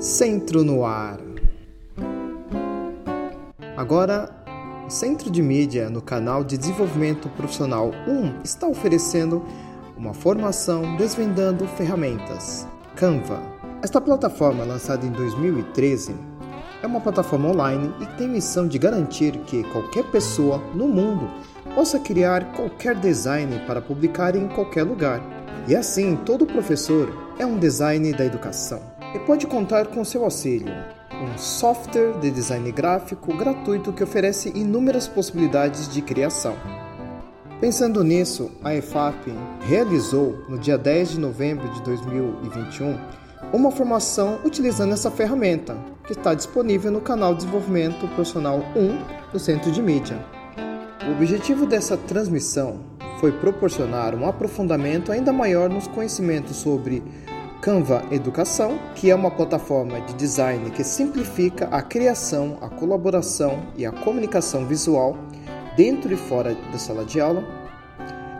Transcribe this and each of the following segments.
Centro no Ar. Agora, o Centro de Mídia no canal de Desenvolvimento Profissional 1 está oferecendo uma formação desvendando ferramentas. Canva. Esta plataforma, lançada em 2013, é uma plataforma online e tem missão de garantir que qualquer pessoa no mundo possa criar qualquer design para publicar em qualquer lugar. E assim, todo professor é um design da educação e pode contar com seu auxílio. Um software de design gráfico gratuito que oferece inúmeras possibilidades de criação. Pensando nisso, a EFAP realizou, no dia 10 de novembro de 2021, uma formação utilizando essa ferramenta, que está disponível no canal Desenvolvimento Profissional 1 do Centro de Mídia. O objetivo dessa transmissão foi proporcionar um aprofundamento ainda maior nos conhecimentos sobre Canva Educação, que é uma plataforma de design que simplifica a criação, a colaboração e a comunicação visual dentro e fora da sala de aula.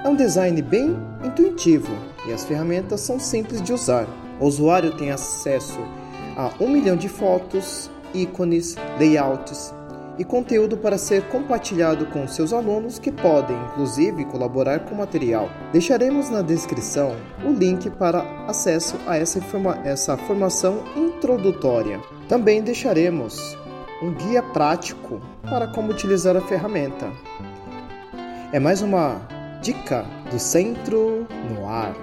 É um design bem intuitivo e as ferramentas são simples de usar. O usuário tem acesso a um milhão de fotos, ícones, layouts e conteúdo para ser compartilhado com seus alunos que podem, inclusive, colaborar com o material. Deixaremos na descrição o link para acesso a essa, informa essa formação introdutória. Também deixaremos um guia prático para como utilizar a ferramenta. É mais uma dica do Centro no Ar.